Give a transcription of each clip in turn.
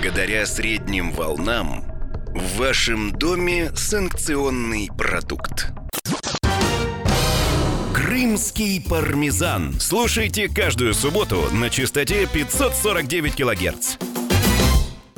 Благодаря средним волнам в вашем доме санкционный продукт. Крымский пармезан. Слушайте каждую субботу на частоте 549 килогерц.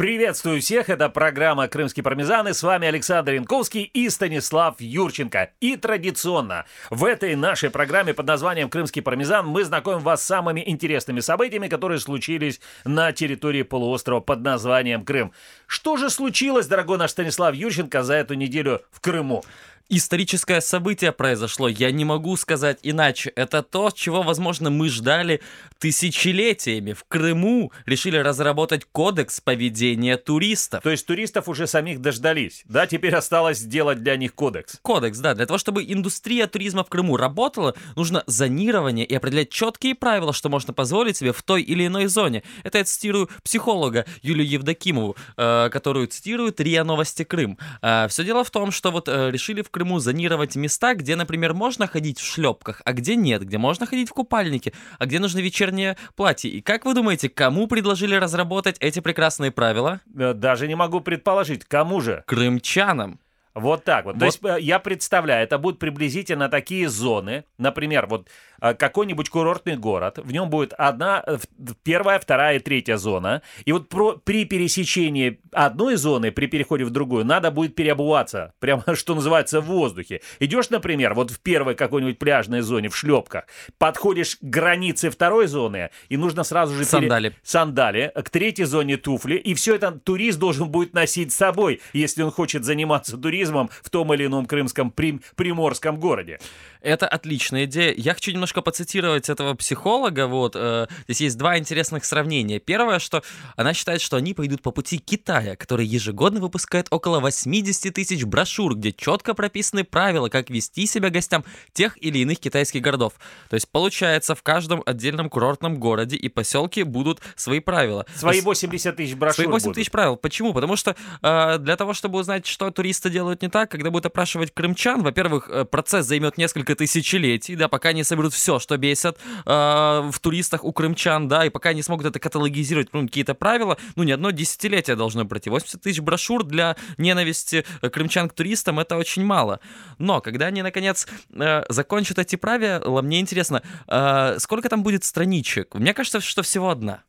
Приветствую всех, это программа «Крымский пармезан» и с вами Александр Янковский и Станислав Юрченко. И традиционно в этой нашей программе под названием «Крымский пармезан» мы знакомим вас с самыми интересными событиями, которые случились на территории полуострова под названием Крым. Что же случилось, дорогой наш Станислав Юрченко, за эту неделю в Крыму? Историческое событие произошло, я не могу сказать иначе. Это то, чего, возможно, мы ждали тысячелетиями. В Крыму решили разработать кодекс поведения туристов. То есть туристов уже самих дождались, да? Теперь осталось сделать для них кодекс. Кодекс, да. Для того, чтобы индустрия туризма в Крыму работала, нужно зонирование и определять четкие правила, что можно позволить себе в той или иной зоне. Это я цитирую психолога Юлию Евдокимову, э, которую цитирует РИА Новости Крым. Э, все дело в том, что вот э, решили в Крыму зонировать места, где, например, можно ходить в шлепках, а где нет, где можно ходить в купальнике, а где нужно вечернее платье. И как вы думаете, кому предложили разработать эти прекрасные правила? Э, даже не могу предположить, кому же? Крымчанам. Вот так вот. вот. То есть э, я представляю, это будут приблизительно такие зоны, например, вот а, какой-нибудь курортный город, в нем будет одна, э, первая, вторая и третья зона, и вот про, при пересечении одной зоны, при переходе в другую, надо будет переобуваться, прямо, что называется, в воздухе. Идешь, например, вот в первой какой-нибудь пляжной зоне в шлепках, подходишь к границе второй зоны, и нужно сразу же... Сандали. Пере... Сандали. К третьей зоне туфли, и все это турист должен будет носить с собой, если он хочет заниматься туризмом в том или ином крымском прим... приморском городе. Это отличная идея. Я хочу немножко поцитировать этого психолога. Вот э, здесь есть два интересных сравнения. Первое, что она считает, что они пойдут по пути Китая, который ежегодно выпускает около 80 тысяч брошюр, где четко прописаны правила, как вести себя гостям тех или иных китайских городов. То есть получается, в каждом отдельном курортном городе и поселке будут свои правила. Свои 80 тысяч брошюр. Свои 80 тысяч правил. Почему? Потому что э, для того, чтобы узнать, что туристы делают не так, когда будут опрашивать крымчан, во-первых, э, процесс займет несколько тысячелетий, да, пока не соберут все, что бесят э, в туристах у крымчан, да, и пока не смогут это каталогизировать, ну, какие-то правила, ну, не одно десятилетие должно пройти. 80 тысяч брошюр для ненависти э, крымчан к туристам — это очень мало. Но когда они, наконец, э, закончат эти правила, мне интересно, э, сколько там будет страничек? Мне кажется, что всего одна.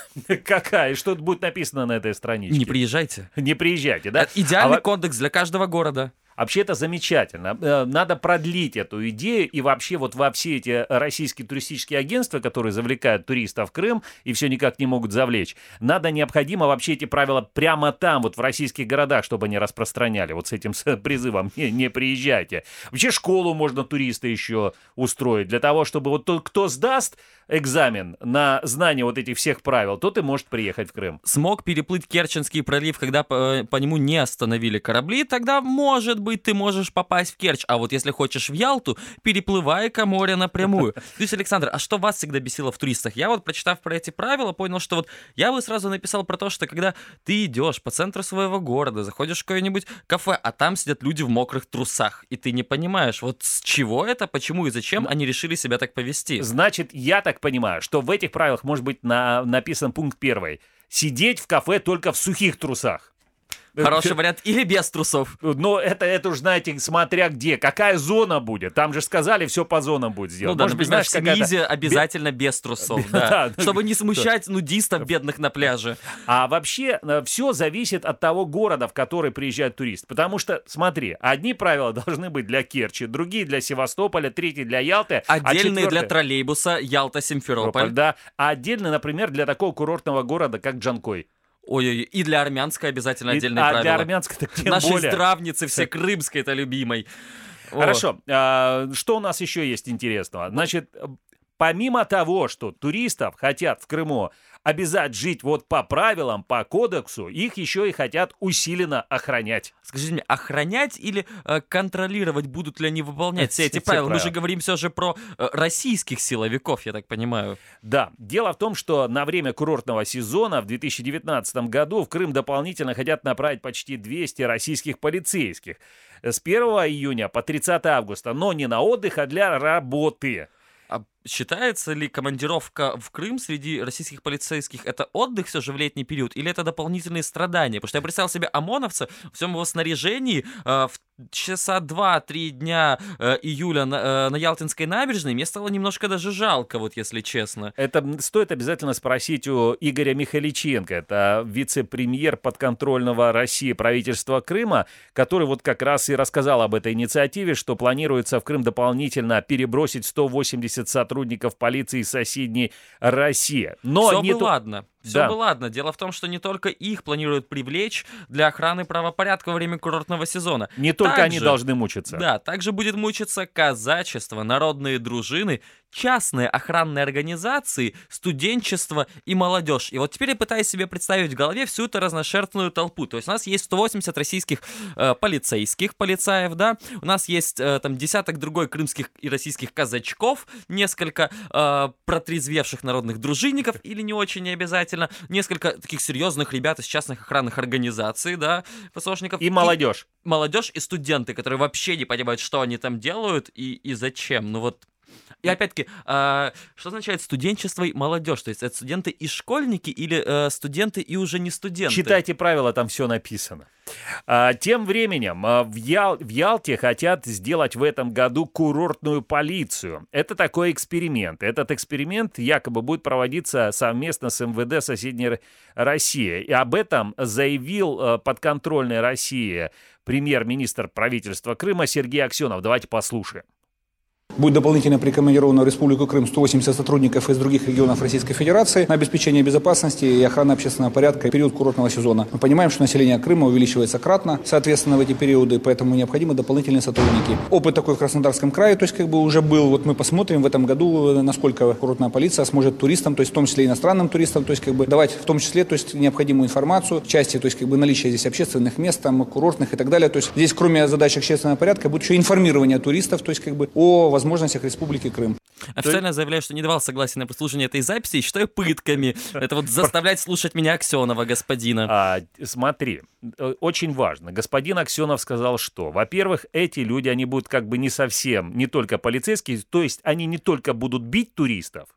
Какая? Что будет написано на этой страничке? Не приезжайте. Не приезжайте, да? Это идеальный а... кодекс для каждого города. Вообще это замечательно. Э, надо продлить эту идею и вообще вот во все эти российские туристические агентства, которые завлекают туристов в Крым и все никак не могут завлечь, надо необходимо вообще эти правила прямо там, вот в российских городах, чтобы они распространяли вот с этим призывом «не, не приезжайте». Вообще школу можно туриста еще устроить для того, чтобы вот тот, кто сдаст экзамен на знание вот этих всех правил, тот и может приехать в Крым. Смог переплыть Керченский пролив, когда по, по нему не остановили корабли, тогда может быть, ты можешь попасть в Керчь. А вот если хочешь в Ялту, переплывай-ка море напрямую. То есть, Александр, а что вас всегда бесило в туристах? Я вот, прочитав про эти правила, понял, что вот я бы сразу написал про то, что когда ты идешь по центру своего города, заходишь в какое-нибудь кафе, а там сидят люди в мокрых трусах, и ты не понимаешь, вот с чего это, почему и зачем они решили себя так повести. Значит, я так понимаю, что в этих правилах может быть на, написан пункт первый. Сидеть в кафе только в сухих трусах. Хороший вариант. Или без трусов. Но это, это уж, знаете, смотря где. Какая зона будет. Там же сказали, все по зонам будет сделано. Ну да, Может быть, знаешь, в обязательно без трусов, да. Чтобы не смущать нудистов бедных на пляже. А вообще э, все зависит от того города, в который приезжает турист. Потому что, смотри, одни правила должны быть для Керчи, другие для Севастополя, третьи для Ялты. А Отдельные а для троллейбуса Ялта-Симферополь. Да. А отдельно, например, для такого курортного города, как Джанкой. Ой-ой, и для армянской обязательно отдельные и, правила. А для армянской так тем Нашей более. здравницы все крымской это любимой. Хорошо. А, что у нас еще есть интересного? Значит, помимо того, что туристов хотят в Крыму обязать жить вот по правилам, по кодексу, их еще и хотят усиленно охранять. Скажите мне, охранять или э, контролировать, будут ли они выполнять все эти правила? Мы же говорим все же про э, российских силовиков, я так понимаю. Да. Дело в том, что на время курортного сезона в 2019 году в Крым дополнительно хотят направить почти 200 российских полицейских с 1 июня по 30 августа, но не на отдых, а для работы. А считается ли командировка в Крым среди российских полицейских это отдых все же в летний период или это дополнительные страдания? Потому что я представил себе ОМОНовца в всем его снаряжении э, в часа два-три дня э, июля на, э, на Ялтинской набережной, мне стало немножко даже жалко, вот если честно. Это стоит обязательно спросить у Игоря Михаличенко, это вице-премьер подконтрольного России правительства Крыма, который вот как раз и рассказал об этой инициативе, что планируется в Крым дополнительно перебросить 180 сотрудников полиции из соседней России. Но Все не бы то... ладно. Все да. бы ладно. Дело в том, что не только их планируют привлечь для охраны правопорядка во время курортного сезона. Не только также, они должны мучиться. Да, также будет мучиться казачество, народные дружины частные охранные организации, студенчество и молодежь. И вот теперь я пытаюсь себе представить в голове всю эту разношерстную толпу. То есть у нас есть 180 российских э, полицейских полицаев, да, у нас есть э, там десяток другой крымских и российских казачков, несколько э, протрезвевших народных дружинников или не очень обязательно, несколько таких серьезных ребят из частных охранных организаций, да, ФСОшников. И молодежь. И молодежь и студенты, которые вообще не понимают, что они там делают и, и зачем. Ну вот и опять-таки, э, что означает студенчество и молодежь? То есть это студенты и школьники или э, студенты и уже не студенты? Читайте правила, там все написано. А, тем временем а, в, Ял... в Ялте хотят сделать в этом году курортную полицию. Это такой эксперимент. Этот эксперимент якобы будет проводиться совместно с МВД соседней России. И об этом заявил а, подконтрольной России премьер-министр правительства Крыма Сергей Аксенов. Давайте послушаем. Будет дополнительно прикомандировано в Республику Крым 180 сотрудников из других регионов Российской Федерации на обеспечение безопасности и охраны общественного порядка в период курортного сезона. Мы понимаем, что население Крыма увеличивается кратно, соответственно, в эти периоды, поэтому необходимы дополнительные сотрудники. Опыт такой в Краснодарском крае, то есть как бы уже был, вот мы посмотрим в этом году, насколько курортная полиция сможет туристам, то есть в том числе иностранным туристам, то есть как бы давать в том числе, то есть необходимую информацию части, то есть как бы наличие здесь общественных мест, там, курортных и так далее. То есть здесь кроме задач общественного порядка будет еще информирование туристов, то есть как бы о возможностях Республики Крым. Официально есть... заявляю, что не давал согласия на прослушивание этой записи и считаю пытками. Это вот заставлять слушать меня Аксенова, господина. А, смотри, э, очень важно. Господин Аксенов сказал, что, во-первых, эти люди, они будут как бы не совсем, не только полицейские, то есть они не только будут бить туристов,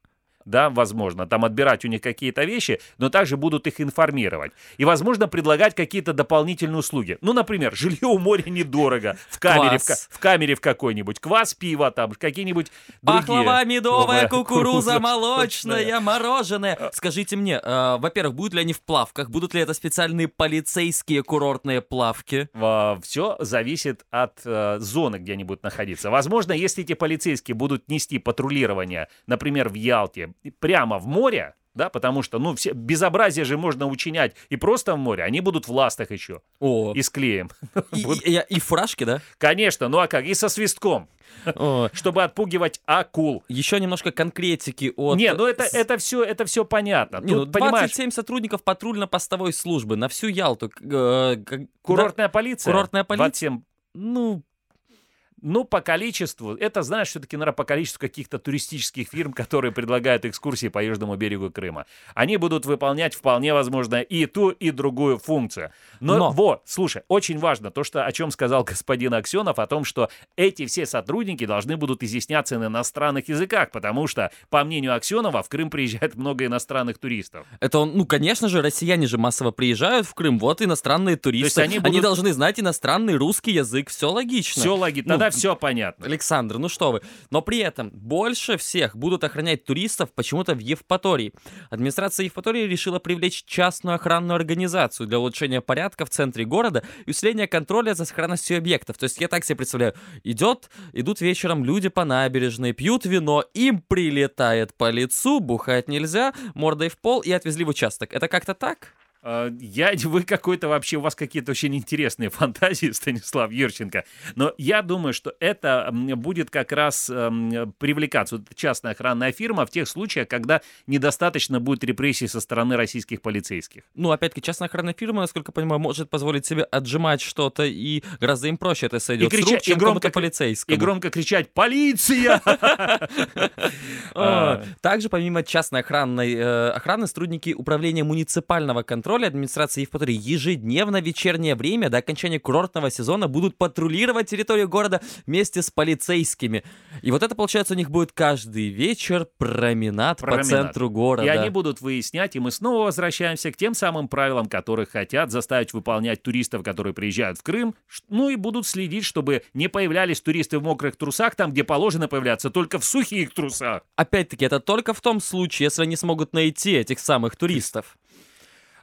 да, возможно, там отбирать у них какие-то вещи, но также будут их информировать. И, возможно, предлагать какие-то дополнительные услуги. Ну, например, жилье у моря недорого, в камере, в, в камере в какой-нибудь, квас пива там, какие-нибудь другие. Пахлава медовая, кукуруза молочная, мороженое. Скажите мне, э, во-первых, будут ли они в плавках, будут ли это специальные полицейские курортные плавки? Все зависит от э, зоны, где они будут находиться. Возможно, если эти полицейские будут нести патрулирование, например, в Ялте, прямо в море, да, потому что, ну, все безобразие же можно учинять и просто в море, они будут в ластах еще. О. И с клеем. И, и, и, и фуражки, да? Конечно, ну а как? И со свистком. О. Чтобы отпугивать акул. Еще немножко конкретики от... Не, ну это, это, все, это все понятно. Не, Тут, ну, 27 понимаешь... сотрудников патрульно-постовой службы на всю Ялту. Э, Курортная полиция? Курортная полиция? 27... Ну, ну, по количеству, это, знаешь, все-таки, наверное, по количеству каких-то туристических фирм, которые предлагают экскурсии по южному берегу Крыма. Они будут выполнять, вполне возможно, и ту, и другую функцию. Но, Но... вот, слушай, очень важно то, что, о чем сказал господин Аксенов, о том, что эти все сотрудники должны будут изъясняться на иностранных языках, потому что, по мнению Аксенова, в Крым приезжает много иностранных туристов. Это, он, ну, конечно же, россияне же массово приезжают в Крым, вот иностранные туристы. они, будут... они должны знать иностранный русский язык, все логично. Все логично. Ну, Тогда все понятно. Александр, ну что вы. Но при этом больше всех будут охранять туристов почему-то в Евпатории. Администрация Евпатории решила привлечь частную охранную организацию для улучшения порядка в центре города и усиления контроля за сохранностью объектов. То есть я так себе представляю, идет, идут вечером люди по набережной, пьют вино, им прилетает по лицу, бухать нельзя, мордой в пол и отвезли в участок. Это как-то так? А, я, вы какой-то вообще, у вас какие-то очень интересные фантазии, Станислав Юрченко. Но я думаю, что это будет как раз эм, привлекаться. Вот частная охранная фирма в тех случаях, когда недостаточно будет репрессий со стороны российских полицейских. Ну, опять-таки, частная охранная фирма, насколько я понимаю, может позволить себе отжимать что-то, и гораздо им проще это сойдет и крича- с рук, чем и громко, полицейскому. И громко кричать «Полиция!» а. Также, помимо частной охранной э, охраны, сотрудники управления муниципального контроля контроля администрации Евпатории ежедневно в вечернее время до окончания курортного сезона будут патрулировать территорию города вместе с полицейскими. И вот это, получается, у них будет каждый вечер променад, Променад. по центру города. И они будут выяснять, и мы снова возвращаемся к тем самым правилам, которых хотят заставить выполнять туристов, которые приезжают в Крым, ну и будут следить, чтобы не появлялись туристы в мокрых трусах там, где положено появляться, только в сухих трусах. Опять-таки, это только в том случае, если они смогут найти этих самых туристов.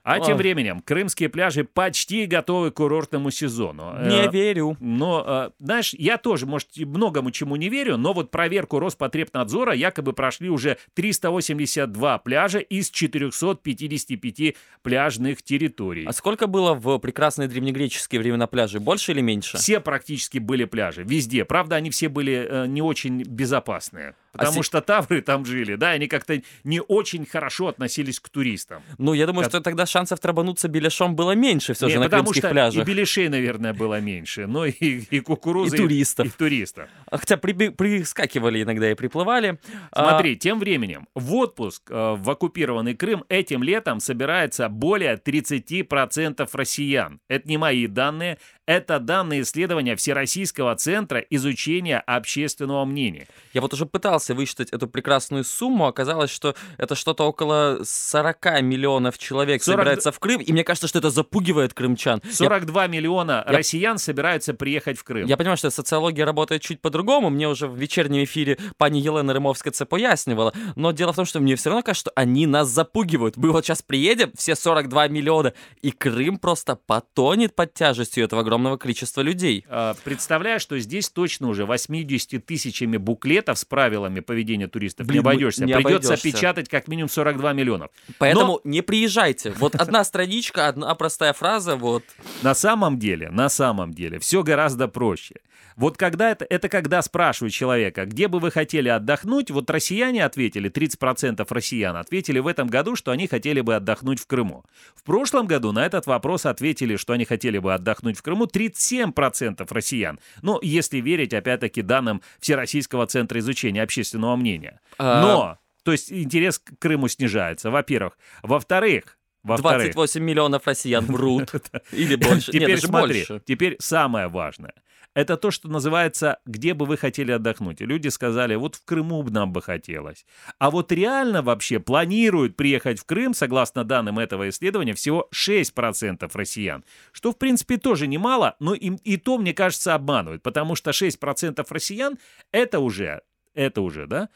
А тем временем крымские пляжи почти готовы к курортному сезону. Не Э, верю. Но, э, знаешь, я тоже, может, многому чему не верю, но вот проверку Роспотребнадзора якобы прошли уже 382 пляжа из 455 пляжных территорий. А сколько было в прекрасные древнегреческие времена пляжей? Больше или меньше? Все практически были пляжи, везде. Правда, они все были э, не очень безопасные. Потому А что тавры там жили, да, они как-то не очень хорошо относились к туристам. Ну, я думаю, Как- что тогда шансов травануться беляшом было меньше все же на потому крымских что пляжах. и беляшей, наверное, было меньше, но и, и кукурузы, И туристов. И, туристов. А Хотя прискакивали иногда и приплывали. А, Смотри, тем временем в отпуск э, в оккупированный Крым этим летом собирается более 30% россиян. Это не мои данные, это данные исследования Всероссийского центра изучения общественного мнения. Я вот уже пытался высчитать эту прекрасную сумму. Оказалось, что это что-то около 40 миллионов человек 40 собирается в Крым. И мне кажется, что это запугивает крымчан. Я 42 миллиона я- россиян собираются приехать в Крым. Я понимаю, что социология работает чуть по-другому. Мне уже в вечернем эфире пани Елена Рымовская це пояснивала. Но дело в том, что мне все равно кажется, что они нас запугивают. Мы вот сейчас приедем, все 42 миллиона, и Крым просто потонет под тяжестью этого огромного количества людей. А, Представляю, что здесь точно уже 80 тысячами буклетов с правилами поведения туристов Блин, не обойдешься. не Придется обойдешься. печатать как минимум 42 миллионов. Поэтому не приезжайте. Вот одна страничка, одна простая фраза, вот. На самом деле, на самом деле, все гораздо проще. Вот когда это, это когда спрашивают человека, где бы вы хотели отдохнуть, вот россияне ответили, 30% россиян ответили в этом году, что они хотели бы отдохнуть в Крыму. В прошлом году на этот вопрос ответили, что они хотели бы отдохнуть в Крыму 37% россиян. Ну, если верить, опять-таки, данным Всероссийского центра изучения общественного мнения. А, Но, то есть интерес к Крыму снижается, во-первых. Во-вторых, во-вторых, 28 миллионов россиян врут. Или больше. Теперь Нет, смотри, больше. теперь самое важное. Это то, что называется «где бы вы хотели отдохнуть». Люди сказали, вот в Крыму бы нам бы хотелось. А вот реально вообще планируют приехать в Крым, согласно данным этого исследования, всего 6% россиян. Что, в принципе, тоже немало, но им и то, мне кажется, обманывают. Потому что 6% россиян — это уже, это уже, да,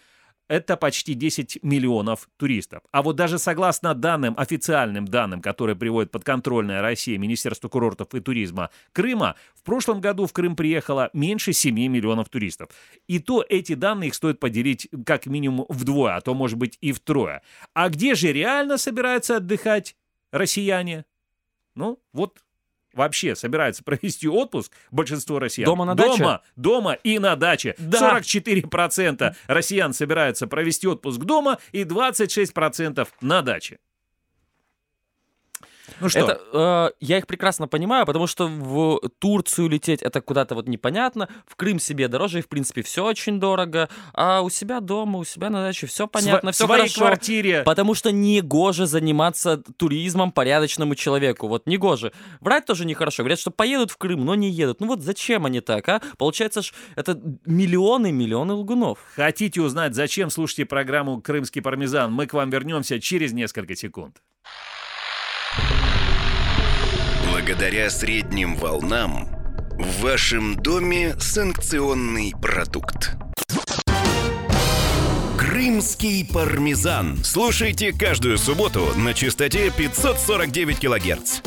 это почти 10 миллионов туристов. А вот даже согласно данным, официальным данным, которые приводит подконтрольная Россия, Министерство курортов и туризма Крыма, в прошлом году в Крым приехало меньше 7 миллионов туристов. И то эти данные их стоит поделить как минимум вдвое, а то, может быть, и втрое. А где же реально собираются отдыхать россияне? Ну, вот вообще собираются провести отпуск, большинство россиян. Дома на даче? Дома, дома и на даче. Да. 44% россиян собираются провести отпуск дома и 26% на даче. Ну что, Это, э, я их прекрасно понимаю, потому что в Турцию лететь это куда-то вот непонятно, в Крым себе дороже, и в принципе все очень дорого, а у себя дома, у себя на даче все понятно, в все своей хорошо. квартире... Потому что не гоже заниматься туризмом порядочному человеку. Вот не гоже. Врать тоже нехорошо. Говорят, что поедут в Крым, но не едут. Ну вот зачем они так, а? Получается ж, это миллионы, миллионы лгунов. Хотите узнать, зачем слушайте программу «Крымский пармезан»? Мы к вам вернемся через несколько секунд. Благодаря средним волнам в вашем доме санкционный продукт. Крымский пармезан. Слушайте каждую субботу на частоте 549 килогерц.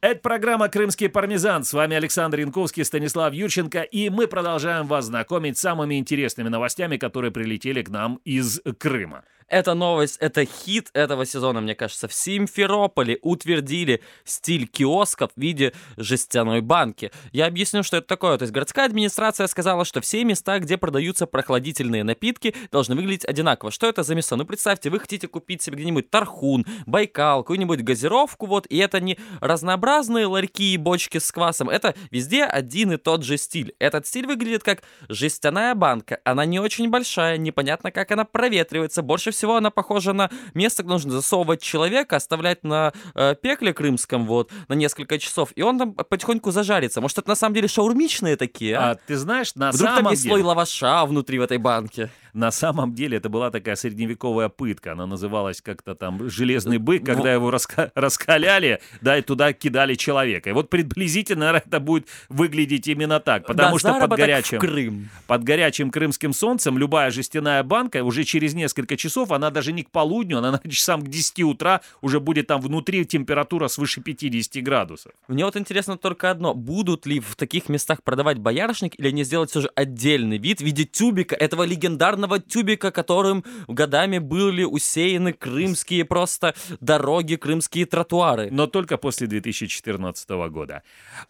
Это программа «Крымский пармезан». С вами Александр Янковский, Станислав Юрченко. И мы продолжаем вас знакомить с самыми интересными новостями, которые прилетели к нам из Крыма. Эта новость, это хит этого сезона, мне кажется. В Симферополе утвердили стиль киосков в виде жестяной банки. Я объясню, что это такое. То есть городская администрация сказала, что все места, где продаются прохладительные напитки, должны выглядеть одинаково. Что это за места? Ну, представьте, вы хотите купить себе где-нибудь Тархун, Байкал, какую-нибудь газировку, вот, и это не разнообразные ларьки и бочки с квасом, это везде один и тот же стиль. Этот стиль выглядит как жестяная банка. Она не очень большая, непонятно, как она проветривается. Больше всего всего она похожа на место, где нужно засовывать человека, оставлять на э, пекле крымском вот на несколько часов, и он там потихоньку зажарится. Может, это на самом деле шаурмичные такие, а? А ты знаешь, на Вдруг самом там есть деле... слой лаваша внутри в этой банке. На самом деле это была такая средневековая пытка. Она называлась как-то там «железный бык», когда его раска- раскаляли, да, и туда кидали человека. И вот приблизительно наверное, это будет выглядеть именно так. Потому Да, что под горячим, Крым. под горячим крымским солнцем любая жестяная банка уже через несколько часов, она даже не к полудню, она часам к 10 утра уже будет там внутри температура свыше 50 градусов. Мне вот интересно только одно. Будут ли в таких местах продавать боярышник или они сделать все же отдельный вид в виде тюбика, этого легендарного тюбика, которым годами были усеяны крымские просто дороги, крымские тротуары. Но только после 2014 года.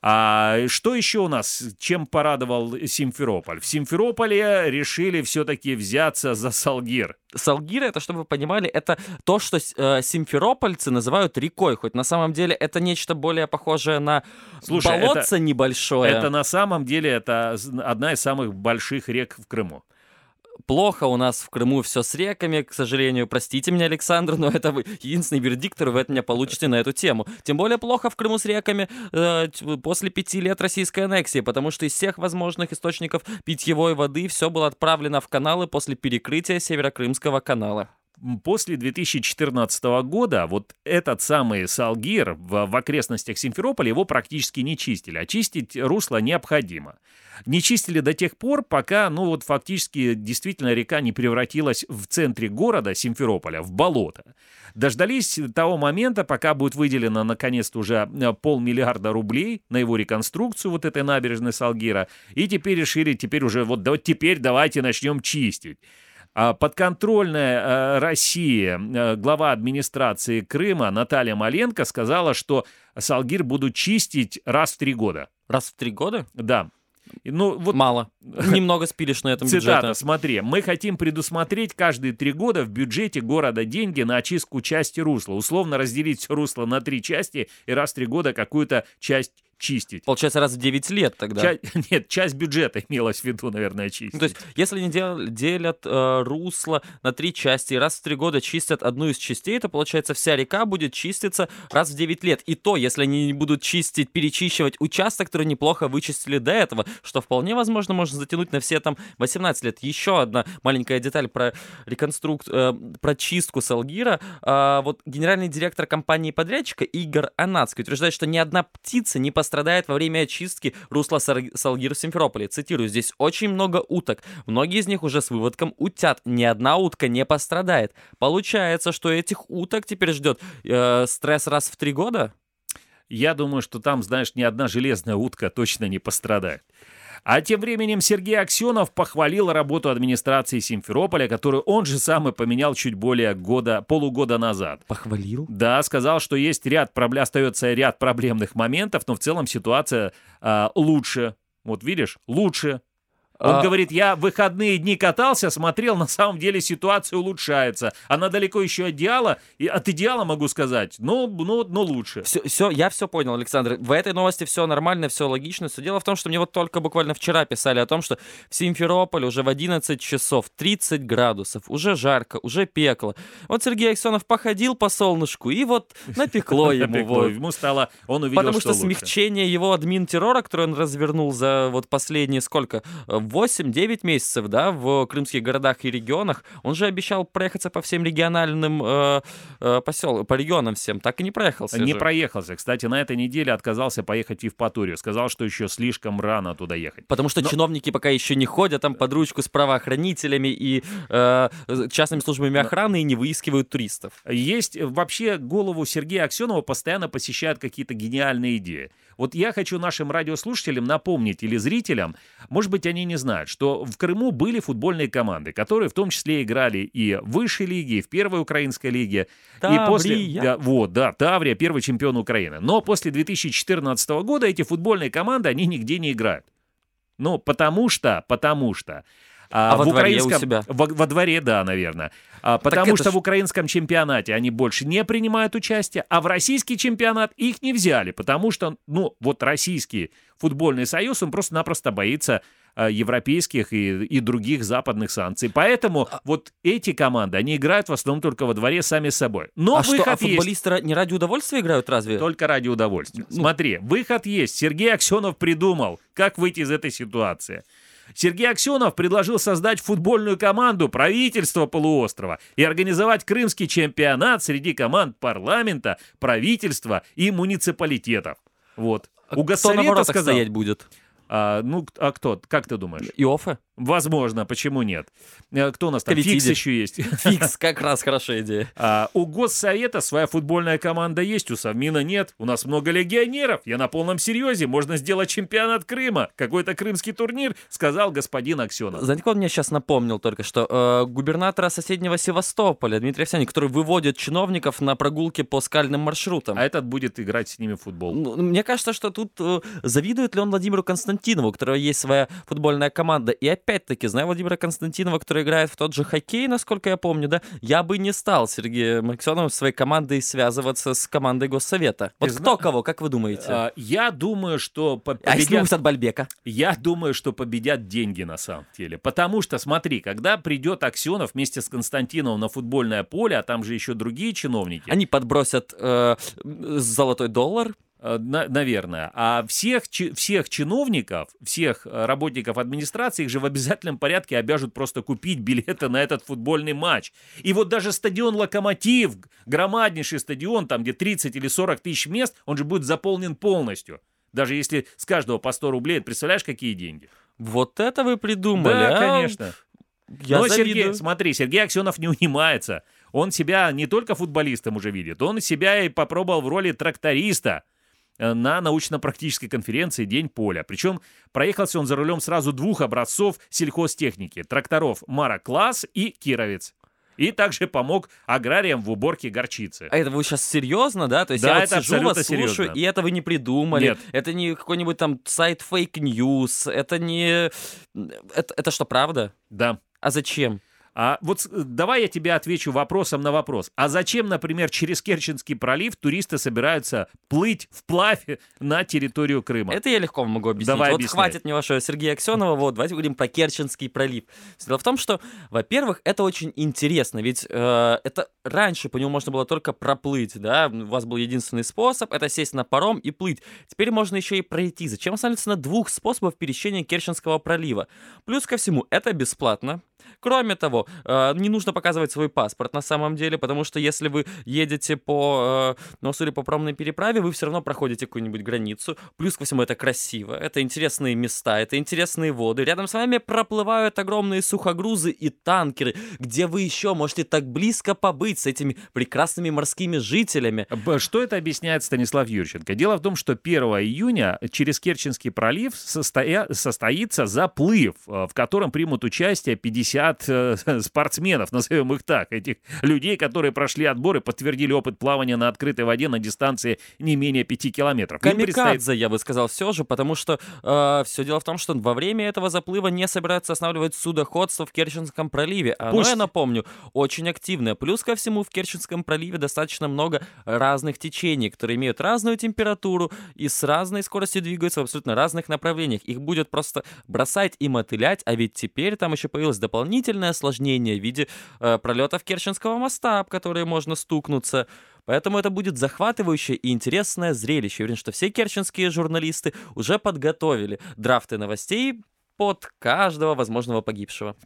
А что еще у нас? Чем порадовал Симферополь? В Симферополе решили все-таки взяться за Салгир. Салгир, это, чтобы вы понимали, это то, что э, симферопольцы называют рекой, хоть на самом деле это нечто более похожее на Слушай, болотце это- небольшое. Это на самом деле это одна из самых больших рек в Крыму. Плохо у нас в Крыму все с реками, к сожалению. Простите меня, Александр, но это вы единственный вердикт, который вы от меня получите на эту тему. Тем более плохо в Крыму с реками э, после пяти лет российской аннексии, потому что из всех возможных источников питьевой воды все было отправлено в каналы после перекрытия Северокрымского канала. После 2014 года вот этот самый Салгир в, в окрестностях Симферополя его практически не чистили, а чистить русло необходимо. Не чистили до тех пор, пока, ну вот фактически действительно река не превратилась в центре города Симферополя в болото. Дождались того момента, пока будет выделено наконец-то уже э, полмиллиарда рублей на его реконструкцию вот этой набережной Салгира, и теперь решили, теперь уже вот да, теперь давайте начнем чистить. А Подконтрольная э, России э, глава администрации Крыма Наталья Маленко сказала, что Салгир будут чистить раз в три года. Раз в три года? Да. Ну, вот Мало. Немного спилишь на этом цитата, бюджете. смотри. Мы хотим предусмотреть каждые три года в бюджете города деньги на очистку части русла. Условно разделить все русло на три части и раз в три года какую-то часть чистить. Получается, раз в 9 лет тогда. Ча- Нет, часть бюджета имелось в виду, наверное, чистить. Ну, то есть, если они дел- делят э, русло на три части и раз в три года чистят одну из частей, то, получается, вся река будет чиститься раз в 9 лет. И то, если они не будут чистить, перечищивать участок, который неплохо вычистили до этого, что вполне возможно можно затянуть на все там 18 лет. Еще одна маленькая деталь про реконструк... э, про чистку Салгира. А, вот генеральный директор компании-подрядчика Игорь Анацкий утверждает, что ни одна птица не пострадает во время очистки русла Салгира в Симферополе. Цитирую, здесь очень много уток. Многие из них уже с выводком утят. Ни одна утка не пострадает. Получается, что этих уток теперь ждет э, стресс раз в три года? Я думаю, что там, знаешь, ни одна железная утка точно не пострадает. А тем временем Сергей Аксенов похвалил работу администрации Симферополя, которую он же сам и поменял чуть более года, полугода назад. Похвалил? Да, сказал, что есть ряд проблем, остается ряд проблемных моментов, но в целом ситуация а, лучше. Вот видишь, лучше. Он А- говорит, я в выходные дни катался, смотрел, на самом деле ситуация улучшается. Она далеко еще от идеала, и от идеала могу сказать, но, но, но лучше. Все, все, я все понял, Александр. В этой новости все нормально, все логично. Все дело в том, что мне вот только буквально вчера писали о том, что в Симферополе уже в 11 часов 30 градусов, уже жарко, уже пекло. Вот Сергей Аксенов походил по солнышку, и вот напекло ему. Ему стало, он увидел, Потому что смягчение его админ-террора, который он развернул за вот последние сколько? 8-9 месяцев, да, в крымских городах и регионах, он же обещал проехаться по всем региональным э, э, посел... по регионам всем, так и не проехался Не же. проехался. Кстати, на этой неделе отказался поехать в Евпаторию. Сказал, что еще слишком рано туда ехать. Потому что Но- чиновники пока еще не ходят там под ручку с правоохранителями и э, частными службами охраны и не выискивают туристов. Есть э, вообще голову Сергея Аксенова постоянно посещают какие-то гениальные идеи. Вот я хочу нашим радиослушателям напомнить или зрителям, может быть, они не знают, что в Крыму были футбольные команды, которые в том числе играли и в высшей лиге, и в первой украинской лиге. И после, Таврия. да, вот, да, Таврия, первый чемпион Украины. Но после 2014 года эти футбольные команды, они нигде не играют. Ну, потому что, потому что... А во в дворе у украинском- себя? Во, во дворе, да, наверное. А, потому что ж- в украинском чемпионате они больше не принимают участие, а в российский чемпионат их не взяли, потому что, ну, вот российский футбольный союз, он просто-напросто боится э, европейских и, и других западных санкций. Поэтому А вот эти команды, они играют в основном только во дворе сами с собой. Но а что, выход а есть. футболисты не ради удовольствия играют разве? Только ради удовольствия. Ну. Смотри, выход есть. Сергей Аксенов придумал, как выйти из этой ситуации. Сергей Аксенов предложил создать футбольную команду правительства полуострова и организовать крымский чемпионат среди команд парламента, правительства и муниципалитетов. Вот. А У Госсовета сказал. стоять будет? А, ну, а кто? Как ты думаешь? Иофе? Возможно, почему нет? Э, Кто у нас там? Кавитиди. Фикс еще есть. Фикс, как раз хорошая идея. А, у Госсовета своя футбольная команда есть, у Совмина нет. У нас много легионеров. Я на полном серьезе. Можно сделать чемпионат Крыма. Какой-то крымский турнир, сказал господин Аксенов. Знаете, кто мне сейчас напомнил только что? Э, губернатора соседнего Севастополя, Дмитрий Овсянин, который выводит чиновников на прогулки по скальным маршрутам. А этот будет играть с ними в футбол. Ну, Мне кажется, что тут э, завидует ли он Владимиру Константинову, у которого есть своя футбольная команда. И опять-таки, зная Владимира Константинова, который играет в тот же хоккей, насколько я помню, да, я бы не стал Сергеем Аксеновым своей командой связываться с командой Госсовета. Вот зна- кто кого, как вы думаете? А, я думаю, что по- А если победят... от Бальбека? Я думаю, что победят деньги на самом деле. Потому что, смотри, когда придет Аксенов вместе с Константиновым на футбольное поле, а там же еще другие чиновники, Они подбросят э, золотой доллар, наверное. А всех, всех чиновников, всех э, работников администрации, их же в обязательном порядке обяжут просто купить билеты на этот футбольный матч. И вот даже стадион «Локомотив», громаднейший стадион, там где 30 или 40 тысяч мест, он же будет заполнен полностью. Даже если с каждого по 100 рублей, представляешь, какие деньги? Вот это вы придумали, да, а? конечно. Я Но завидую. Сергей, смотри, Сергей Аксенов не унимается. Он себя не только футболистом уже видит, он себя и попробовал в роли тракториста э, на научно-практической конференции «День поля». Причем проехался он за рулем сразу двух образцов сельхозтехники. Тракторов марок «Claas» и «Кировец». И также помог аграриям в уборке горчицы. А это вы сейчас серьезно, да? То есть Да, я вот это сижу, вас слушаю, серьезно. и это вы не придумали. Нет. Это не какой-нибудь там сайт fake news. Это не... Это, это что, правда? Да. А зачем? А вот с- давай я тебе отвечу вопросом на вопрос. А зачем, например, через Керченский пролив туристы собираются плыть вплавь на территорию Крыма? Это я легко могу объяснить. Давай вот объясняй. хватит мне вашего Сергея Аксенова, вот, давайте говорим про Керченский пролив. Дело в том, что, во-первых, это очень интересно, ведь э, это раньше по нему можно было только проплыть, да, у вас был единственный способ, это сесть на паром и плыть. Теперь можно еще и пройти. Зачем останавливаться на двух способах пересечения Керченского пролива? Плюс ко всему, это бесплатно. Кроме того, э, не нужно показывать свой паспорт на самом деле, потому что если вы едете по э, на Уссури по промной переправе, вы все равно проходите какую-нибудь границу. Плюс ко всему это красиво, это интересные места, это интересные воды. Рядом с вами проплывают огромные сухогрузы и танкеры, где вы еще можете так близко побыть с этими прекрасными морскими жителями. Что это объясняет Станислав Юрченко? Дело в том, что 1 июня через Керченский пролив состоя- состоится заплыв, э, в котором примут участие 50 э, спортсменов, назовем их так, этих людей, которые прошли отбор и подтвердили опыт плавания на открытой воде на дистанции не менее 5 километров. Им предстоит Камикадзе, я бы сказал, все же, потому что все дело в том, что во время этого заплыва не собираются останавливать судоходство в Керченском проливе. Оно, Пусть- я напомню, очень активное. Плюс ко всему, в Керченском проливе достаточно много разных течений, которые имеют разную температуру и с разной скоростью двигаются в абсолютно разных направлениях. Их будет просто бросать и мотылять, а ведь теперь там еще появилось дополнительное осложнение в виде э, пролетов Керченского моста, об которые можно стукнуться. Поэтому это будет захватывающее и интересное зрелище. Я уверен, что все керченские журналисты уже подготовили драфты новостей под каждого возможного погибшего.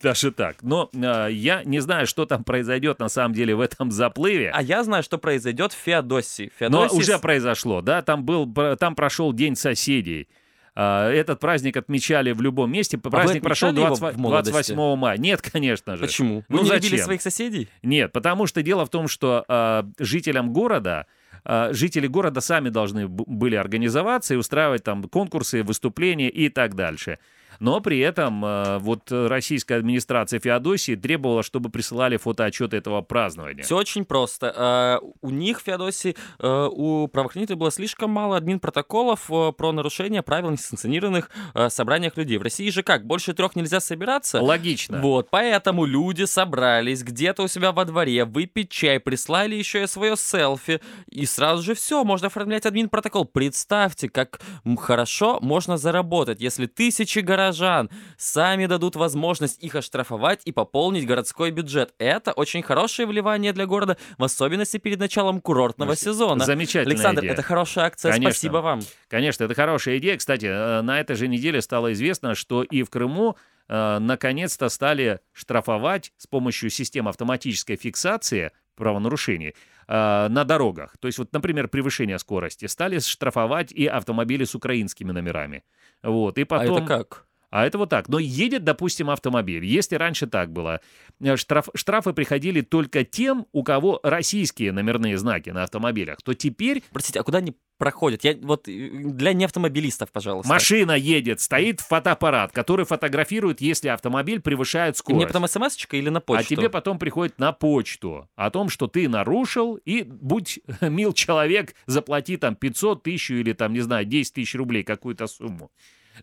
даже так. Но э, я не знаю, что там произойдет на самом деле в этом заплыве. А я знаю, что произойдет в Феодосии. Но Феодосии уже с- произошло, да, там был, там прошел День соседей. А, Этот праздник отмечали в любом месте. Праздник прошел отмечали его 20 в молодости? 28 мая. Нет, конечно же. Почему? Ну Вы не зачем? любили своих соседей? Нет, потому что дело в том, что а, жителям города, а, жители города сами должны были организоваться и устраивать там конкурсы, выступления и так дальше. Но при этом а, вот российская администрация Феодосии требовала, чтобы присылали фотоотчеты этого празднования. Все очень просто. Э, У них, в Феодосии, э, у правоохранителей было слишком мало админ-протоколов э, про нарушение правил несанкционированных э, собраниях людей. В России же как? Больше трех нельзя собираться? Логично. Вот, поэтому люди собрались где-то у себя во дворе, выпить чай, прислали еще и свое селфи, и сразу же все, можно оформлять админ-протокол. Представьте, как хорошо можно заработать, если тысячи горожан горожан, сами дадут возможность их оштрафовать и пополнить городской бюджет. Это очень хорошее вливание для города, в особенности перед началом курортного сезона. Замечательная Александр, идея. это хорошая акция, Конечно. спасибо вам. Конечно, это хорошая идея. Кстати, э, на этой же неделе стало известно, что и в Крыму э, наконец-то стали штрафовать с помощью системы автоматической фиксации правонарушений э, на дорогах. То есть вот, например, превышение скорости. Стали штрафовать и автомобили с украинскими номерами. Вот, и потом... А это как? А это вот так. Но едет, допустим, автомобиль. Если раньше так было, э, штраф, штрафы приходили только тем, у кого российские номерные знаки на автомобилях, то теперь Простите, а куда они проходят? Я вот э, для неавтомобилистов, пожалуйста. машина едет, стоит фотоаппарат, который фотографирует, если автомобиль превышает скорость. мне потом смс или на почту? А тебе потом приходит на почту о том, что ты нарушил, и будь мил человек, заплати там 500 тысяч или там, не знаю, 10 тысяч рублей, какую-то сумму.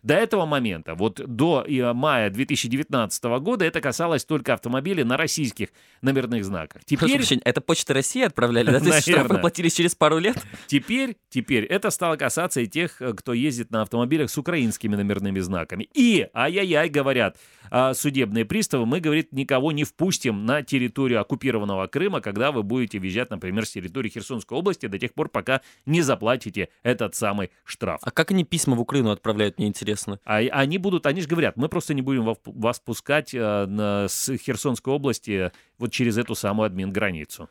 До этого момента, вот до э, мая 2019 года, это касалось только автомобилей на российских номерных знаках. Прошу Теперь, прощения, это Почта России отправляли, да? То есть штрафы Наверное. платились через пару лет? теперь, теперь это стало касаться и тех, э, кто ездит на автомобилях с украинскими номерными знаками. И, ай-яй-яй, говорят а, судебные приставы, мы, говорит, никого не впустим на территорию оккупированного Крыма, когда вы будете въезжать, например, с территории Херсонской области до тех пор, пока не заплатите этот самый штраф. А как они письма в Украину отправляют, мне интересно. А они будут, они же говорят, мы просто не будем вас пускать э, на- с Херсонской области вот через эту самую админ-границу.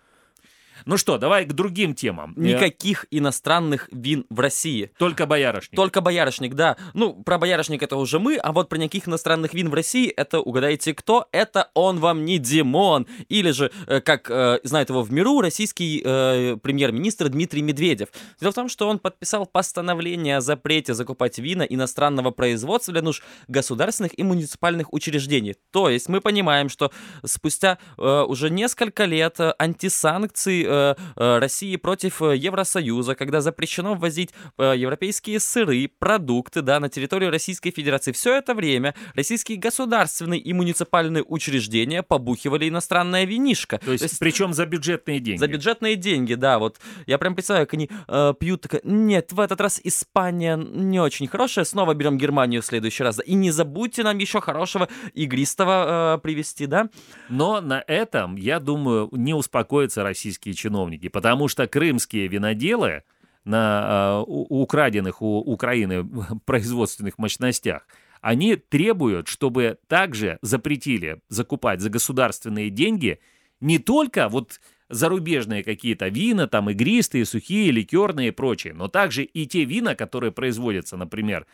Ну что, давай к другим темам. Э, Никаких иностранных вин в России. Только боярышник. Только боярышник, да. Ну, про боярышник это уже мы, а вот про никаких иностранных вин в России, это, угадайте кто, это он вам не Димон. Или же, э, как э, знает его в миру, российский э, премьер-министр Дмитрий Медведев. Дело в том, что он подписал постановление о запрете закупать вина иностранного производства для нужд государственных и муниципальных учреждений. То есть мы понимаем, что спустя э, уже несколько лет антисанкций э, э, России против э, Евросоюза, когда запрещено ввозить э, европейские сыры, продукты да, на территорию Российской Федерации. Все это время российские государственные и муниципальные учреждения побухивали иностранное винишко. То есть, причем за бюджетные деньги. За бюджетные деньги, да, вот я прям представляю, как они э, пьют, такая, нет, в этот раз Испания не очень хорошая, снова берем Германию в следующий раз, и не забудьте нам еще хорошего игристого э, привезти, да? Но на этом, я думаю, не успокоятся российские чиновники, потому что крымские виноделы на э, у- украденных у Украины производственных мощностях, они требуют, чтобы также запретили закупать за государственные деньги не только вот зарубежные какие-то вина, там игристые, сухие, ликерные и прочее, но также и те вина, которые производятся, например,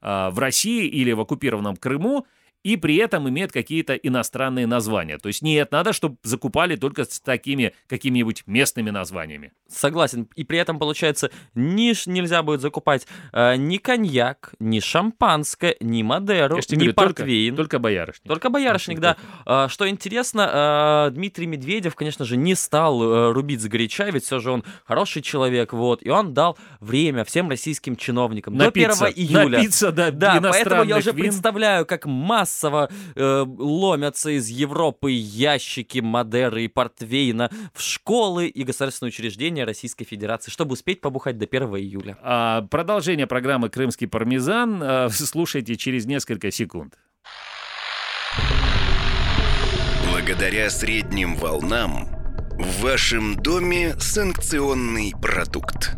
э, в России или в оккупированном Крыму, и при этом имеют какие-то иностранные названия. То есть нет, надо, чтобы закупали только с такими какими-нибудь местными названиями. Согласен. И при этом, получается, ни нельзя будет закупать э, ни коньяк, ни шампанское, ни Мадеру, ни говорю, только- портвейн. Только, боярышник. Только боярышник, да. А, Что интересно, э, Дмитрий Медведев, конечно же, не стал э, рубить сгоряча, ведь все же он хороший человек, вот, и он дал время всем российским чиновникам Напиться, до 1 июля. напиться до Да, поэтому я уже вин. представляю, как массово э, ломятся из Европы ящики Мадеры и Портвейна в школы и государственные учреждения Российской Федерации, чтобы успеть побухать до 1 июля. А, продолжение программы «Крымский пармезан» а, слушайте через несколько секунд. Благодаря средним волнам в вашем доме санкционный продукт.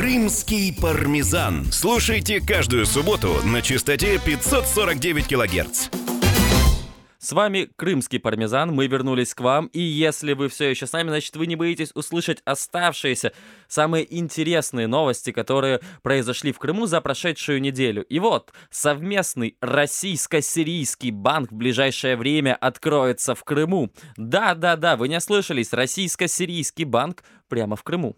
Крымский пармезан. Слушайте каждую субботу на частоте 549 килогерц. С вами Крымский пармезан, мы вернулись к вам, и если вы все еще с нами, значит вы не боитесь услышать оставшиеся самые интересные новости, которые произошли в Крыму за прошедшую неделю. И вот, совместный российско-сирийский банк в ближайшее время откроется в Крыму. Да-да-да, вы не ослышались, российско-сирийский банк прямо в Крыму.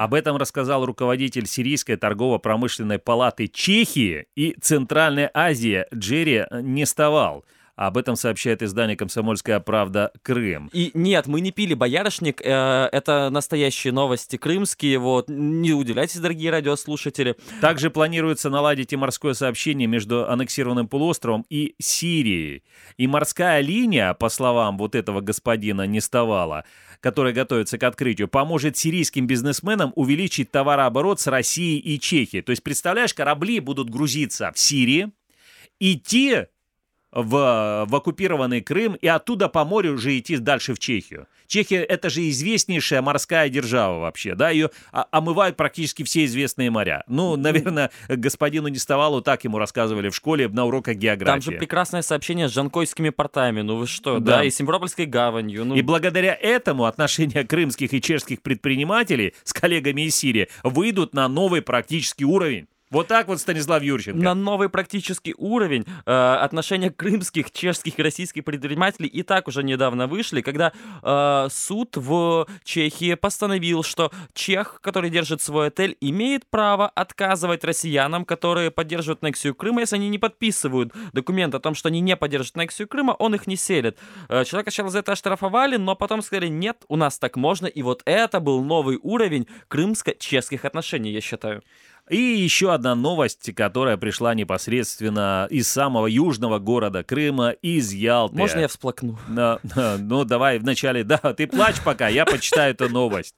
Об этом рассказал руководитель Сирийской торгово-промышленной палаты Чехии и Центральной Азии Джерри Неставал. Об этом сообщает издание «Комсомольская правда. Крым». И нет, мы не пили боярышник, э, это настоящие новости крымские, вот, не удивляйтесь, дорогие радиослушатели. Также планируется наладить и морское сообщение между аннексированным полуостровом и Сирией. И морская линия, по словам вот этого господина Нестовала, который готовится к открытию, поможет сирийским бизнесменам увеличить товарооборот с Россией и Чехией. То есть, представляешь, корабли будут грузиться в Сирии, идти в, в оккупированный Крым и оттуда по морю уже идти дальше в Чехию. Чехия это же известнейшая морская держава вообще, да, ее омывают практически все известные моря. Ну, наверное, господину Нестовалу так ему рассказывали в школе на уроках географии. Там же прекрасное сообщение с жанкойскими портами, ну вы что, да, да и Симферопольской гаванью. Ну... И благодаря этому отношения крымских и чешских предпринимателей с коллегами из Сирии выйдут на новый практический уровень. Вот так вот Станислав Юрченко. На новый практический уровень э, отношения крымских, чешских и российских предпринимателей и так уже недавно вышли, когда э, суд в Чехии постановил, что чех, который держит свой отель, имеет право отказывать россиянам, которые поддерживают аннексию Крыма, если они не подписывают документ о том, что они не поддерживают аннексию Крыма, он их не селит. Э, человека сначала за это оштрафовали, но потом сказали, нет, у нас так можно, и вот это был новый уровень крымско-чешских отношений, я считаю. И еще одна новость, которая пришла непосредственно из самого южного города Крыма, из Ялты. Можно я всплакну? Ну, ну давай вначале, да, ты плачь пока, я почитаю эту новость.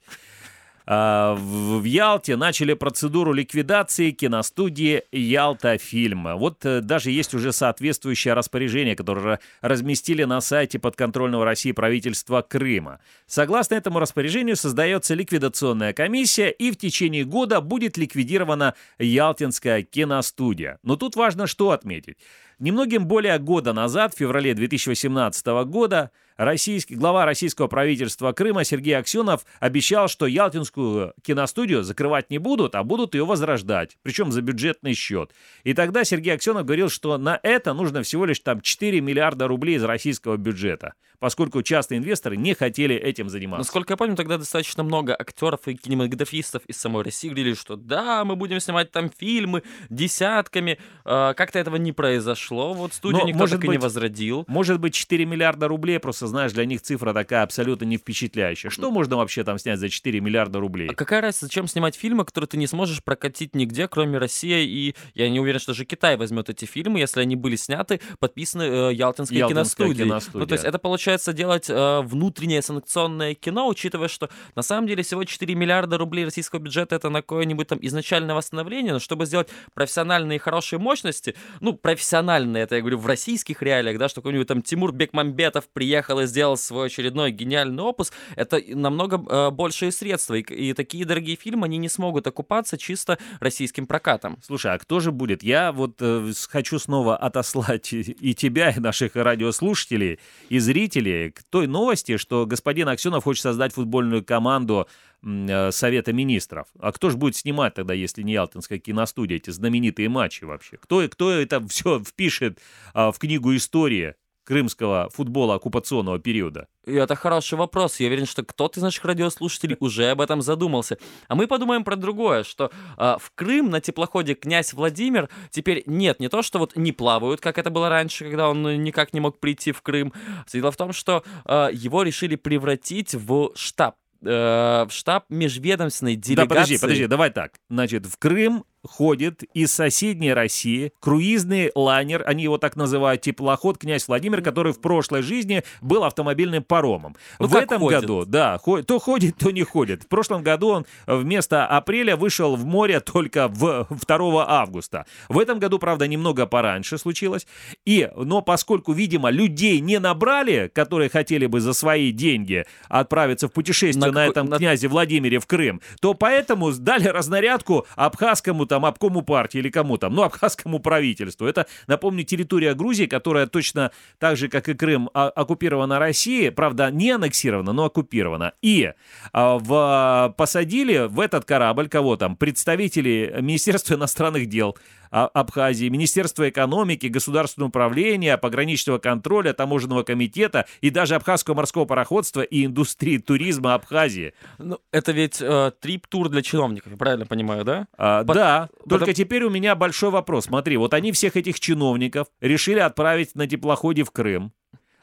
А, в Ялте начали процедуру ликвидации киностудии «Ялта Фильм». Вот э, даже есть уже соответствующее распоряжение, которое разместили на сайте подконтрольного России правительства Крыма. Согласно этому распоряжению создается ликвидационная комиссия, и в течение года будет ликвидирована Ялтинская киностудия. Но тут важно что отметить. Немногим более года назад, в феврале 2018 года, российский, глава российского правительства Крыма Сергей Аксенов обещал, что Ялтинскую киностудию закрывать не будут, а будут ее возрождать, причем за бюджетный счет. И тогда Сергей Аксенов говорил, что на это нужно всего лишь там 4 миллиарда рублей из российского бюджета, поскольку частные инвесторы не хотели этим заниматься. Насколько я помню, тогда достаточно много актеров и кинематографистов из самой России говорили, что да, мы будем снимать там фильмы десятками. А, как-то этого не произошло. Вот студию Но, никто так быть, и не возродил. Может быть, 4 миллиарда рублей, просто, знаешь, для них цифра такая абсолютно не впечатляющая. Что можно вообще там снять за 4 миллиарда рублей? А какая разница, зачем снимать фильмы, которые ты не сможешь прокатить нигде, кроме России? И я не уверен, что же Китай возьмет эти фильмы, если они были сняты, подписаны э, Ялтинской Ялтинская киностудией. киностудия. Ну, то есть это получается делать э, внутреннее санкционное кино, учитывая, что на самом деле всего 4 миллиарда рублей российского бюджета это на какое-нибудь там изначальное восстановление, но чтобы сделать профессиональные хорошие мощности, ну, профессиональные, это я говорю в российских реалиях, да, что какой-нибудь там Тимур Бекмамбетов приехал и сделал свой очередной гениальный опус, это намного э, большие средства, и, и такие дорогие фильмы, они не смогут окупаться чисто российским прокатом. Слушай, а кто же будет? Я вот э, хочу снова отослать и тебя, и наших радиослушателей, и зрителей к той новости, что господин Аксенов хочет создать футбольную команду Э, Совета Министров. А кто же будет снимать тогда, если не Ялтинская киностудия, эти знаменитые матчи вообще? Кто, кто это все впишет а, в книгу истории крымского футбола оккупационного периода? Это хороший вопрос. Я уверен, что кто-то из наших радиослушателей уже об этом задумался. А мы подумаем про другое, что э, в Крым на теплоходе князь Владимир теперь нет, не то, что вот не плавают, как это было раньше, когда он никак не мог прийти в Крым. Дело в том, что э, его решили превратить в штаб э, в штаб межведомственной делегации. Да, подожди, подожди, давай так. Значит, в Крым ходит из соседней России круизный лайнер, они его так называют, теплоход «Князь Владимир», который в прошлой жизни был автомобильным паромом. Ну, в этом ходит? году, да, то ходит, то не ходит. В прошлом году он вместо апреля вышел в море только в 2 августа. В этом году, правда, немного пораньше случилось. И, но поскольку, видимо, людей не набрали, которые хотели бы за свои деньги отправиться в путешествие на, на этом на... князе Владимире в Крым, то поэтому дали разнарядку абхазскому там обкому партии или кому там, ну, абхазскому правительству. Это, напомню, территория Грузии, которая точно так же, как и Крым, а, оккупирована Россией, правда, не аннексирована, но оккупирована. И а, в, посадили в этот корабль кого там? Представители Министерства иностранных дел Абхазии, Министерства экономики, Государственного управления, пограничного контроля, таможенного комитета и даже Абхазского морского пароходства и индустрии туризма Абхазии. Ну, это ведь э, трип-тур для чиновников, я правильно понимаю, да? А, По- да, потом- только теперь у меня большой вопрос. Смотри, вот они всех этих чиновников решили отправить на теплоходе в Крым.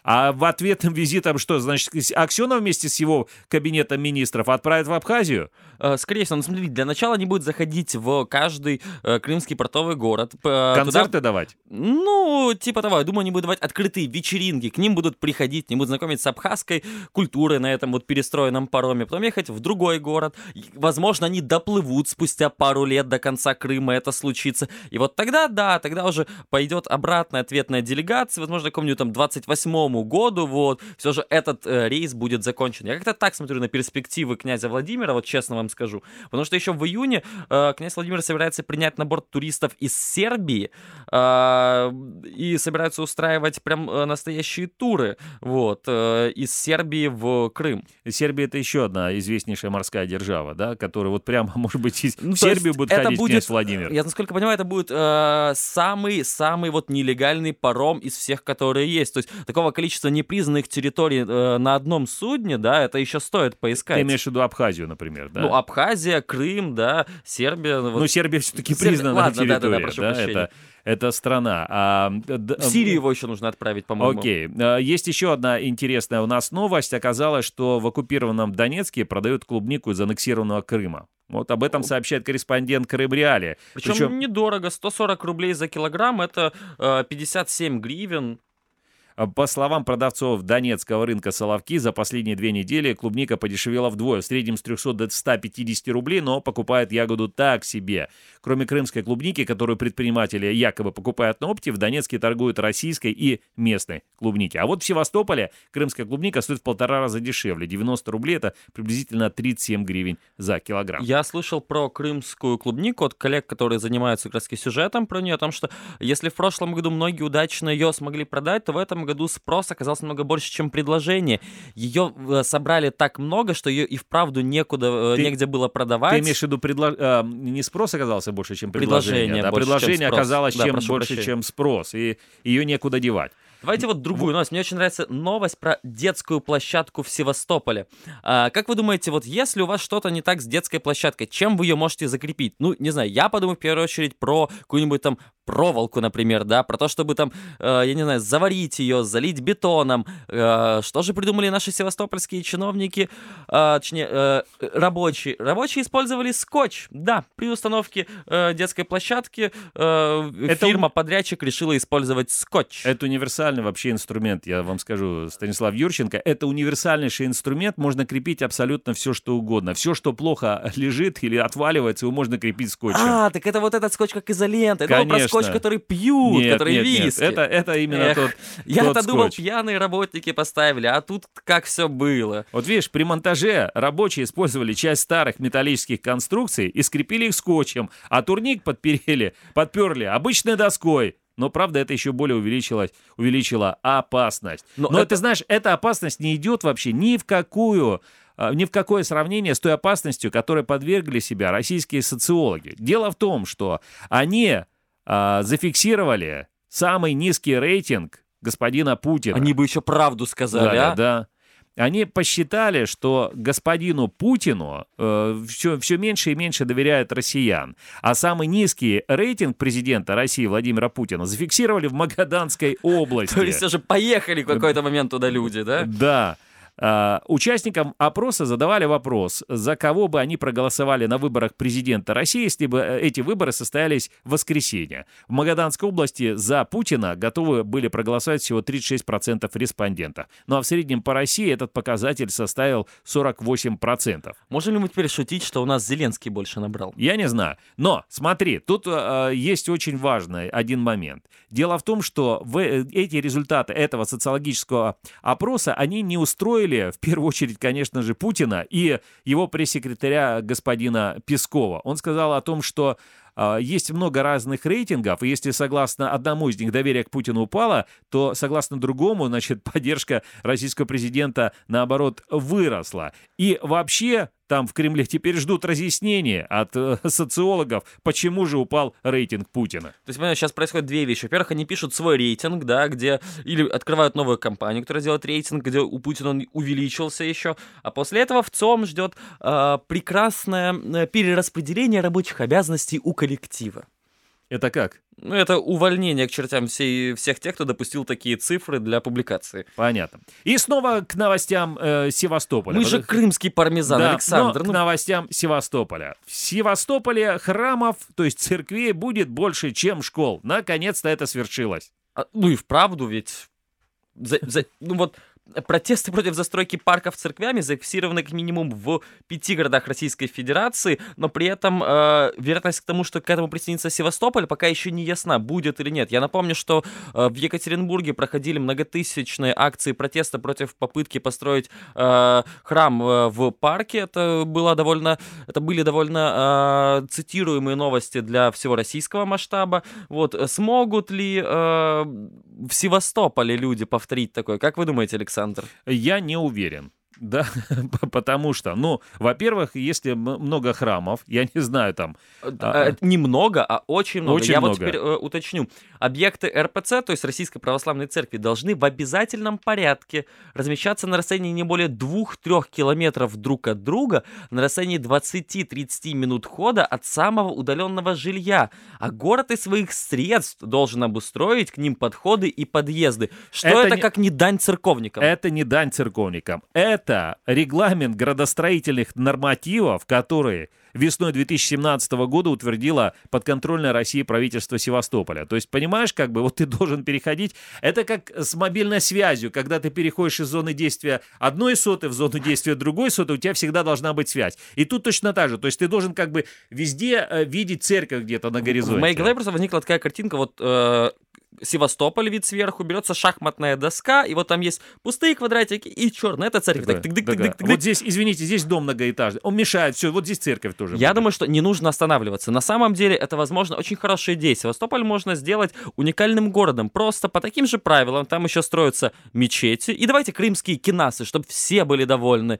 А в ответным визитом что, значит, Аксенов вместе с его кабинетом министров отправят в Абхазию? Э, Скорее всего, ну смотри, для начала они будут заходить в каждый э, крымский портовый город. э, туда- Концерты давать? Ну, типа того, я думаю, они будут давать открытые вечеринки, к ним будут приходить, они будут знакомиться с абхазской культурой на этом вот перестроенном пароме, потом ехать в другой город. Возможно, они доплывут спустя пару лет до конца Крыма, это случится. И вот тогда, да, тогда уже пойдет обратная ответная делегация, возможно, какому-нибудь там 28 году, вот, все же этот э, рейс будет закончен. Я как-то так смотрю на перспективы князя Владимира, вот честно вам скажу, потому что еще в июне э, князь Владимир собирается принять на борт туристов из Сербии, э, и собираются устраивать прям э, настоящие туры, вот, э, из Сербии в Крым. Сербия это еще одна известнейшая морская держава, да, которая вот прямо, может быть, из- Ну, в Сербию будет это ходить будет, князь Владимир. Я, насколько понимаю, это будет э, самый-самый вот нелегальный паром из всех, которые есть. То есть такого количества непризнанных территорий э, на одном судне, да, это еще стоит поискать. Ты имеешь в виду Абхазию, например, да? Ну, Абхазия, Крым, да, Сербия. вот. Ну, Сербия все-таки Сербия- признанная ладно, территория, прошу да, прощения. это, это страна. А, в Сирию его еще нужно отправить, по-моему. Окей. А, Есть еще одна интересная у нас новость. Оказалось, что в оккупированном Донецке продают клубнику из аннексированного Крыма. Вот об этом сообщает корреспондент Крым Реали. Причем, недорого, 140 рублей за килограмм, это э, 57 гривен. А, По словам продавцов донецкого рынка Соловки, за последние две недели клубника подешевела вдвое, в среднем с 300 до 150 рублей, но покупают ягоду так себе. Кроме крымской клубники, которую предприниматели якобы покупают на опте, в Донецке торгуют российской и местной клубники. А вот в Севастополе крымская клубника стоит в полтора раза дешевле. 90 рублей это приблизительно 37 гривен за килограмм. Я слышал про крымскую клубнику от коллег, которые занимаются раз сюжетом про нее, о том, что если в прошлом году многие удачно ее смогли продать, то в этом году спрос оказался намного больше, чем предложение. Ее э, собрали так много, что ее и вправду некуда, э, Ты- негде было продавать. Ты имеешь в виду, предло- а, не спрос оказался больше, чем Предложение предложение, да, больше, чем предложение спрос. оказалось Да, чем больше, прощения. чем спрос, и ее некуда девать. Давайте вот другую новость. Мне очень нравится новость про детскую площадку в Севастополе. А, как вы думаете, вот если у вас что-то не так с детской площадкой, чем вы ее можете закрепить? Ну, не знаю, я подумаю в первую очередь про какую-нибудь там проволоку, например, да, про то, чтобы там, э, я не знаю, заварить ее, залить бетоном. Э, что же придумали наши севастопольские чиновники, э, точнее, э, рабочие? Рабочие использовали скотч, да, при установке э, детской площадки э, Это фирма-подрядчик решила использовать скотч. Это универсальный вообще инструмент, я вам скажу, Станислав Юрченко. Это универсальнейший инструмент, можно крепить абсолютно все, что угодно. Все, что плохо лежит или отваливается, его можно крепить скотчем. А, так это вот этот скотч как изолента. Конечно. Скотч, который пьют, нет, который нет, нет, виски. это, это именно Эх, тот, Я-то думал, пьяные работники поставили, а тут как все было. Вот видишь, при монтаже рабочие использовали часть старых металлических конструкций и скрепили их скотчем, а турник подперели, подперли обычной доской. Но, правда, это еще более увеличилось, увеличило опасность. Но Но, это- ты знаешь, эта опасность не идет вообще ни в какую а, ни в какое сравнение с той опасностью, которой подвергли себя российские социологи. Дело в том, что они а, зафиксировали самый низкий рейтинг господина Путина. Они бы еще правду сказали, Да, а? да. Они посчитали, что господину Путину все, все меньше и меньше доверяют россиян. А самый низкий рейтинг президента России Владимира Путина зафиксировали в Магаданской области. То есть все же поехали в какой-то момент туда люди, да? Да. А, Участникам опроса задавали вопрос, за кого бы они проголосовали на выборах президента России, если бы э, эти выборы состоялись в воскресенье. В Магаданской области за Путина готовы были проголосовать всего 36% респондентов. Ну а в среднем по России этот показатель составил 48%. Можем ли мы теперь шутить, что у нас Зеленский больше набрал? Я не знаю. Но смотри, тут э, есть очень важный один момент. Дело в том, что в, э, эти результаты этого социологического опроса, они не устроили, в первую очередь, конечно же, Путина и его пресс-секретаря господина Пескова. Он сказал о том, что э, есть много разных рейтингов, и если согласно одному из них доверие к Путину упало, то согласно другому, значит, поддержка российского президента, наоборот, выросла. И вообще там в Кремле теперь ждут разъяснения от э, социологов, почему же упал рейтинг Путина. То есть, понимаешь, сейчас происходят две вещи. Во-первых, они пишут свой рейтинг, да, где или открывают новую компанию, которая делает рейтинг, где у Путина он увеличился еще, а после этого в ЦОМ ждет э, прекрасное э, перераспределение рабочих обязанностей у коллектива. Это как? Ну, это увольнение к чертям всей, всех тех, кто допустил такие цифры для публикации. Понятно. И снова к новостям э, Севастополя. Мы же крымский пармезан, да, Александр. Но ну... к новостям Севастополя. В Севастополе храмов, то есть церквей, будет больше, чем школ. Наконец-то это свершилось. А, ну и вправду ведь... За, за, ну вот Протесты против застройки парков церквями зафиксированы как минимум в пяти городах Российской Федерации, но при этом э, вероятность к тому, что к этому присоединится Севастополь, пока еще не ясна, будет или нет. Я напомню, что э, в Екатеринбурге проходили многотысячные акции протеста против попытки построить э, храм э, в парке. Это было довольно, это были довольно э, цитируемые новости для всего российского масштаба. Вот смогут ли э, в Севастополе люди повторить такое? Как вы думаете, Александр? Александр? Я не уверен. Да, потому что, ну, во-первых, если много храмов, я не знаю там... Э, а, немного, а очень много. Очень я много. вот теперь э, уточню. Объекты РПЦ, то есть Российской Православной Церкви, должны в обязательном порядке размещаться на расстоянии не более 2-3 километров друг от друга, на расстоянии 20-30 минут хода от самого удаленного жилья. А город из своих средств должен обустроить к ним подходы и подъезды. Что это, это не... как не дань церковникам? Это не дань церковникам. Это это регламент градостроительных нормативов, которые весной 2017 года утвердила подконтрольная России правительство Севастополя. То есть, понимаешь, как бы вот ты должен переходить. Это как с мобильной связью, когда ты переходишь из зоны действия одной соты в зону действия другой соты, у тебя всегда должна быть связь. И тут точно так же. То есть ты должен как бы везде э, видеть церковь где-то на горизонте. В моей голове просто возникла такая картинка, вот э, Севастополь вид сверху, берется шахматная доска, и вот там есть пустые квадратики и черные. Это церковь. Так, тык, тык, тык, тык, Вот здесь, извините, здесь дом многоэтажный. Он мешает, все, вот здесь церковь тоже. Я будет. думаю, что не нужно останавливаться. На самом деле это, возможно, очень хорошая идея. Севастополь можно сделать уникальным городом. Просто по таким же правилам там еще строятся мечети. И давайте крымские кинасы, чтобы все были довольны.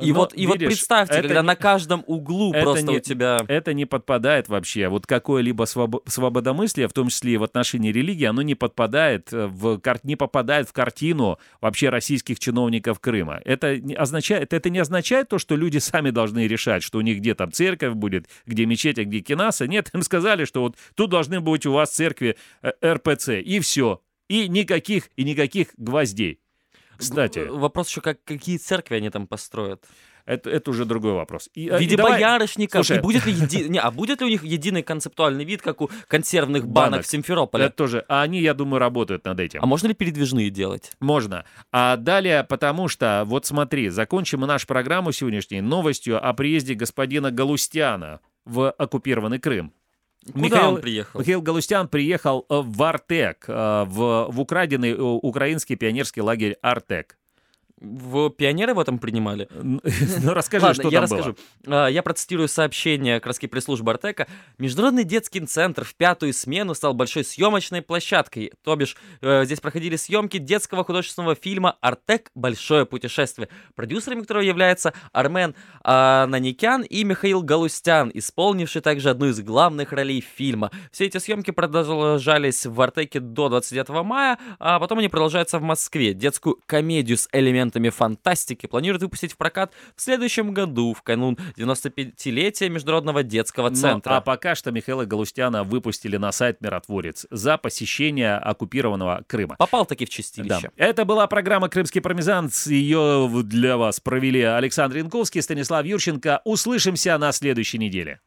И, Но, вот, и видишь, вот представьте, когда не... на каждом углу это просто не, у тебя... Это не подпадает вообще. Вот какое-либо своб... свободомыслие, в том числе и в отношении религии, оно не подпадает э, в, не попадает в картину вообще российских чиновников Крыма. Это не означает, это не означает то, что люди сами должны решать, что у них где там церковь будет, где мечеть, а где кинаса. Нет, им сказали, что вот тут должны быть у вас церкви э, РПЦ, и все. И никаких, и никаких гвоздей. Кстати. Вопрос еще, как, какие церкви они там построят? Это, это уже другой вопрос. И, в виде и давай... боярышников. Слушай... И будет ли, еди... не, а будет ли у них единый концептуальный вид, как у консервных банок, банок. Симферополя? Это тоже. А они, я думаю, работают над этим. А можно ли передвижные делать? Можно. А далее, потому что, вот смотри, закончим мы нашу программу сегодняшней новостью о приезде господина Галустяна в оккупированный Крым. Куда Михаил, он приехал? Михаил Галустян приехал э, в Артек, э, в, в украденный э, украинский пионерский лагерь Артек. В пионеры в этом принимали? Ну, расскажи, Ладно, что я там расскажу. было. Я процитирую сообщение краски пресс-службы Артека. Международный детский центр в пятую смену стал большой съемочной площадкой. То бишь, э, здесь проходили съемки детского художественного фильма «Артек. Большое путешествие», продюсерами которого являются Армен Наникян и Михаил Галустян, исполнивший также одну из главных ролей фильма. Все эти съемки продолжались в Артеке до 29 мая, а потом они продолжаются в Москве. Детскую комедию с элементами элементами фантастики планируют выпустить в прокат в следующем году, в канун 95-летия Международного детского центра. Ну, а пока что Михаила Галустяна выпустили на сайт «Миротворец» за посещение оккупированного Крыма. Попал таки в чистилище. Да. Это была программа «Крымский пармезан». Ее для вас провели Александр Янковский, Станислав Юрченко. Услышимся на следующей неделе.